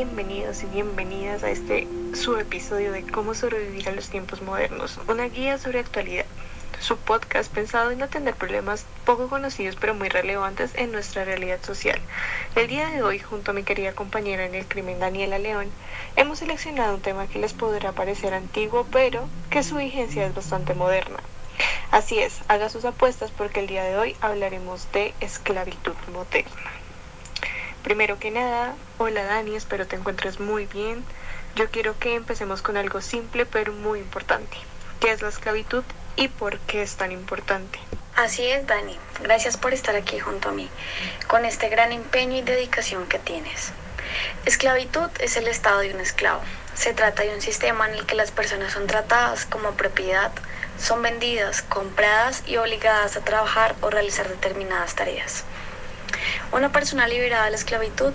bienvenidos y bienvenidas a este su episodio de Cómo sobrevivir a los tiempos modernos, una guía sobre actualidad. Su podcast pensado en atender problemas poco conocidos pero muy relevantes en nuestra realidad social. El día de hoy, junto a mi querida compañera en el crimen Daniela León, hemos seleccionado un tema que les podrá parecer antiguo pero que su vigencia es bastante moderna. Así es, haga sus apuestas porque el día de hoy hablaremos de esclavitud moderna. Primero que nada, hola Dani, espero te encuentres muy bien. Yo quiero que empecemos con algo simple pero muy importante. ¿Qué es la esclavitud y por qué es tan importante? Así es, Dani. Gracias por estar aquí junto a mí, con este gran empeño y dedicación que tienes. Esclavitud es el estado de un esclavo. Se trata de un sistema en el que las personas son tratadas como propiedad, son vendidas, compradas y obligadas a trabajar o realizar determinadas tareas. Una persona liberada de la esclavitud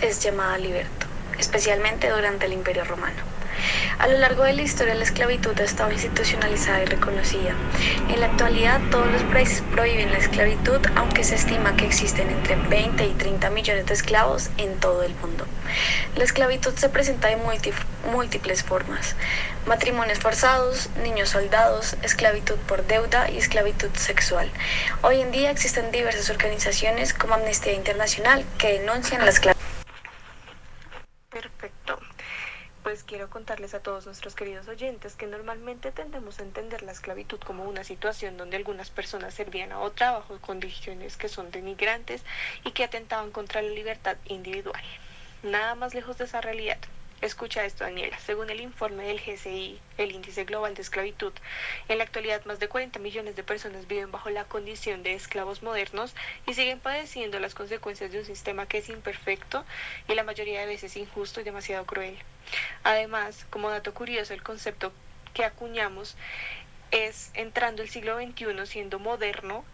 es llamada liberto, especialmente durante el Imperio Romano. A lo largo de la historia la esclavitud ha estado institucionalizada y reconocida. En la actualidad todos los países prohíben la esclavitud, aunque se estima que existen entre 20 y 30 millones de esclavos en todo el mundo. La esclavitud se presenta de múltiples formas. Matrimonios forzados, niños soldados, esclavitud por deuda y esclavitud sexual. Hoy en día existen diversas organizaciones como Amnistía Internacional que denuncian la esclavitud. pues quiero contarles a todos nuestros queridos oyentes que normalmente tendemos a entender la esclavitud como una situación donde algunas personas servían a otra bajo condiciones que son denigrantes y que atentaban contra la libertad individual. Nada más lejos de esa realidad. Escucha esto, Daniela. Según el informe del GCI, el Índice Global de Esclavitud, en la actualidad más de 40 millones de personas viven bajo la condición de esclavos modernos y siguen padeciendo las consecuencias de un sistema que es imperfecto y la mayoría de veces injusto y demasiado cruel. Además, como dato curioso, el concepto que acuñamos es entrando el siglo XXI siendo moderno,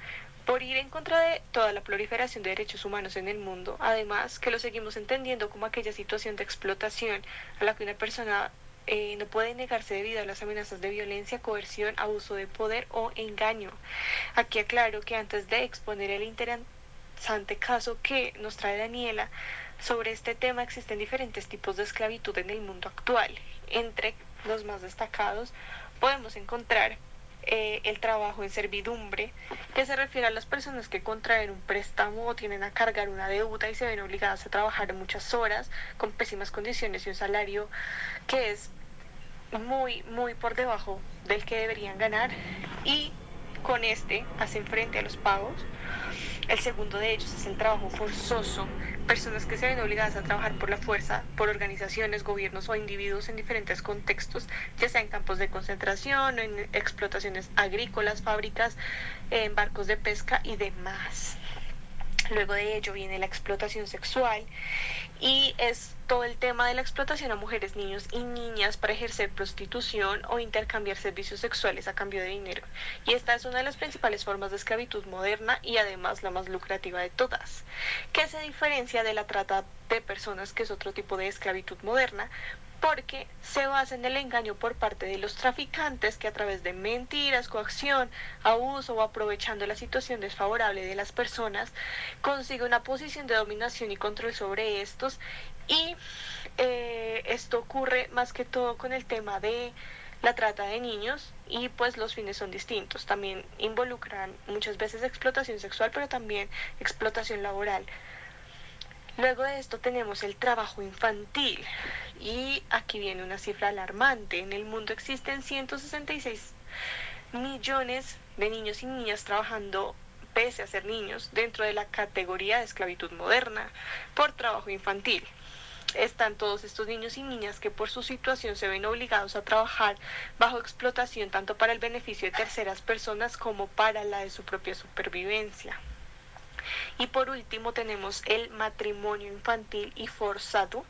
por ir en contra de toda la proliferación de derechos humanos en el mundo, además que lo seguimos entendiendo como aquella situación de explotación a la que una persona eh, no puede negarse debido a las amenazas de violencia, coerción, abuso de poder o engaño. Aquí aclaro que antes de exponer el interesante caso que nos trae Daniela sobre este tema existen diferentes tipos de esclavitud en el mundo actual. Entre los más destacados podemos encontrar eh, el trabajo en servidumbre, que se refiere a las personas que contraen un préstamo o tienen a cargar una deuda y se ven obligadas a trabajar muchas horas con pésimas condiciones y un salario que es muy, muy por debajo del que deberían ganar y con este hacen frente a los pagos. El segundo de ellos es el trabajo forzoso, personas que se ven obligadas a trabajar por la fuerza, por organizaciones, gobiernos o individuos en diferentes contextos, ya sea en campos de concentración, en explotaciones agrícolas, fábricas, en barcos de pesca y demás. Luego de ello viene la explotación sexual y es todo el tema de la explotación a mujeres, niños y niñas para ejercer prostitución o intercambiar servicios sexuales a cambio de dinero. Y esta es una de las principales formas de esclavitud moderna y además la más lucrativa de todas, que se diferencia de la trata de personas, que es otro tipo de esclavitud moderna, porque se basa en el engaño por parte de los traficantes que a través de mentiras, coacción, abuso o aprovechando la situación desfavorable de las personas consigue una posición de dominación y control sobre estos y eh, esto ocurre más que todo con el tema de la trata de niños y pues los fines son distintos. También involucran muchas veces explotación sexual pero también explotación laboral. Luego de esto tenemos el trabajo infantil y aquí viene una cifra alarmante. En el mundo existen 166 millones de niños y niñas trabajando pese a ser niños dentro de la categoría de esclavitud moderna por trabajo infantil. Están todos estos niños y niñas que por su situación se ven obligados a trabajar bajo explotación tanto para el beneficio de terceras personas como para la de su propia supervivencia. Y por último tenemos el matrimonio infantil y forzado.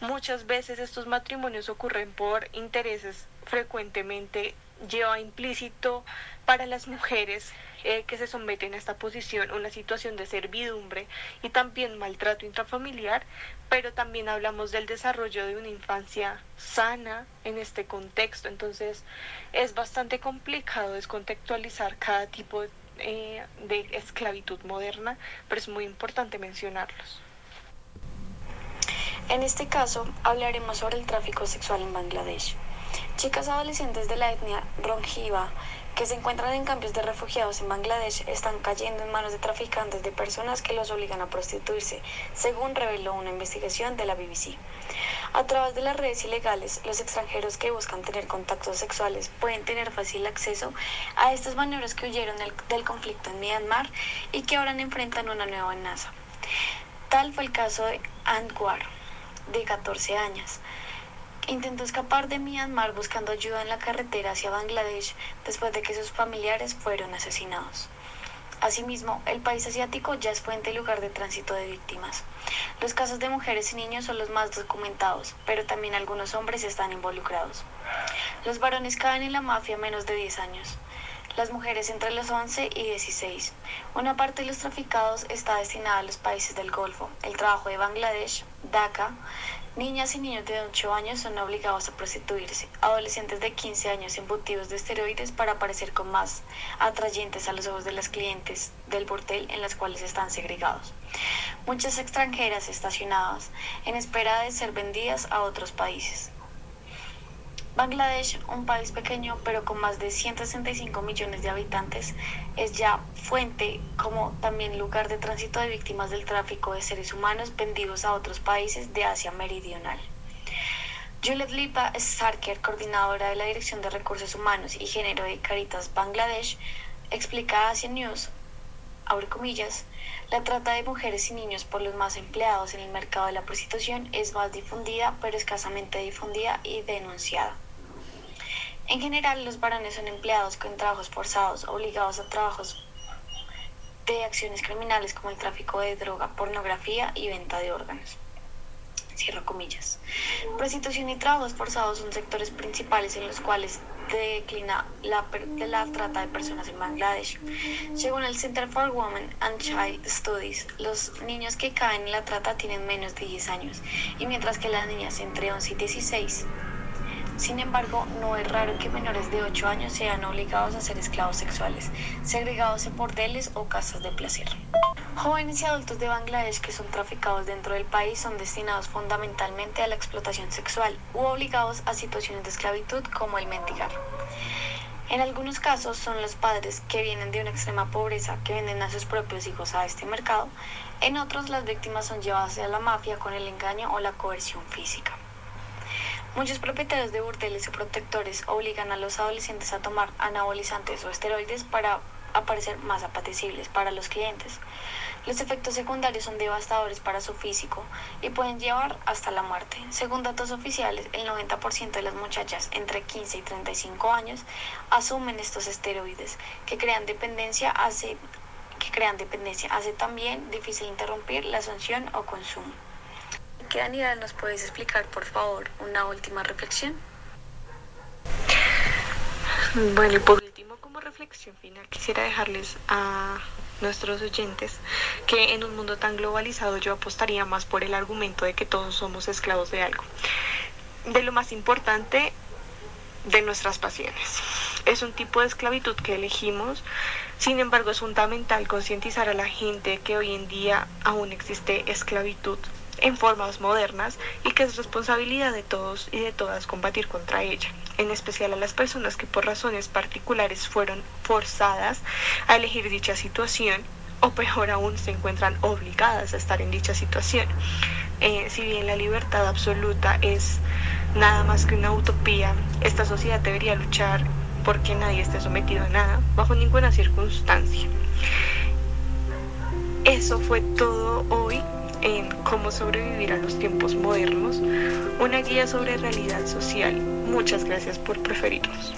Muchas veces estos matrimonios ocurren por intereses frecuentemente lleva implícito para las mujeres eh, que se someten a esta posición una situación de servidumbre y también maltrato intrafamiliar, pero también hablamos del desarrollo de una infancia sana en este contexto. Entonces es bastante complicado descontextualizar cada tipo de eh, de esclavitud moderna, pero es muy importante mencionarlos. En este caso, hablaremos sobre el tráfico sexual en Bangladesh. Chicas adolescentes de la etnia Ronjiva que se encuentran en campos de refugiados en Bangladesh están cayendo en manos de traficantes de personas que los obligan a prostituirse, según reveló una investigación de la BBC. A través de las redes ilegales, los extranjeros que buscan tener contactos sexuales pueden tener fácil acceso a estas maniobras que huyeron del, conflicto en Myanmar y que ahora enfrentan una nueva amenaza. Tal fue el caso de Anwar, de 14 años Intentó escapar de Myanmar buscando ayuda en la carretera hacia Bangladesh después de que sus familiares fueron asesinados. Asimismo, el país asiático ya es fuente y lugar de tránsito de víctimas. Los casos de mujeres y niños son los más documentados, pero también algunos hombres están involucrados. Los varones caen en la mafia menos de 10 años las mujeres entre los 11 y 16. Una parte de los traficados está destinada a los países del Golfo. El trabajo de Bangladesh, Dhaka, Niñas y niños de 8 años son obligados a prostituirse. Adolescentes de 15 años embutidos de esteroides para parecer con más atrayentes a los ojos de las clientes del bordel en las cuales están segregados. Muchas extranjeras estacionadas en espera de ser vendidas a otros países. Bangladesh, un país pequeño pero con más de 165 millones de habitantes, es ya fuente como también lugar de tránsito de víctimas del tráfico de seres humanos vendidos a otros países de Asia Meridional. Juliet Lipa Sarker, coordinadora de la Dirección de Recursos Humanos y Género de Caritas Bangladesh, explica a Asia News, abre comillas, la trata de mujeres y niños por los más empleados en el mercado de la prostitución es más difundida, pero escasamente difundida y denunciada. En general, los varones son empleados con trabajos forzados, obligados a trabajos de acciones criminales como el tráfico de droga, pornografía y venta de órganos. Cierro comillas. Prostitución y trabajos forzados son sectores principales en los cuales declina la, la trata de personas en Bangladesh. Según el Center for Women and Child Studies, los niños que caen en la trata tienen menos de 10 años, y mientras que las niñas entre 11 y 16 sin embargo, no es raro que menores de 8 años sean obligados a ser esclavos sexuales, segregados en bordeles o casas de placer. Jóvenes y adultos de Bangladesh que son traficados dentro del país son destinados fundamentalmente a la explotación sexual u obligados a situaciones de esclavitud como el mendigar. En algunos casos son los padres que vienen de una extrema pobreza que venden a sus propios hijos a este mercado, en otros las víctimas son llevadas a la mafia con el engaño o la coerción física. Muchos propietarios de burdeles o protectores obligan a los adolescentes a tomar anabolizantes o esteroides para aparecer más apetecibles para los clientes. Los efectos secundarios son devastadores para su físico y pueden llevar hasta la muerte. Según datos oficiales, el 90% de las muchachas entre 15 y 35 años asumen estos esteroides que crean dependencia hace que crean dependencia. Hace también difícil interrumpir la sanción o consumo que Aníbal nos puedes explicar, por favor, una última reflexión. Bueno, por como reflexión final, quisiera dejarles a nuestros oyentes que en un mundo tan globalizado yo apostaría más por el argumento de que todos somos esclavos de algo. De lo más importante, de nuestras pasiones. Es un tipo de esclavitud que elegimos, sin embargo es fundamental concientizar a la gente que hoy en día aún existe esclavitud en formas modernas y que es responsabilidad de todos y de todas combatir contra ella, en especial a las personas que por razones particulares fueron forzadas a elegir dicha situación o peor aún se encuentran obligadas a estar en dicha situación. Eh, si bien la libertad absoluta es nada más que una utopía, esta sociedad debería luchar porque nadie esté sometido a nada, bajo ninguna circunstancia. Eso fue todo hoy en cómo sobrevivir a los tiempos modernos, una guía sobre realidad social. Muchas gracias por preferirnos.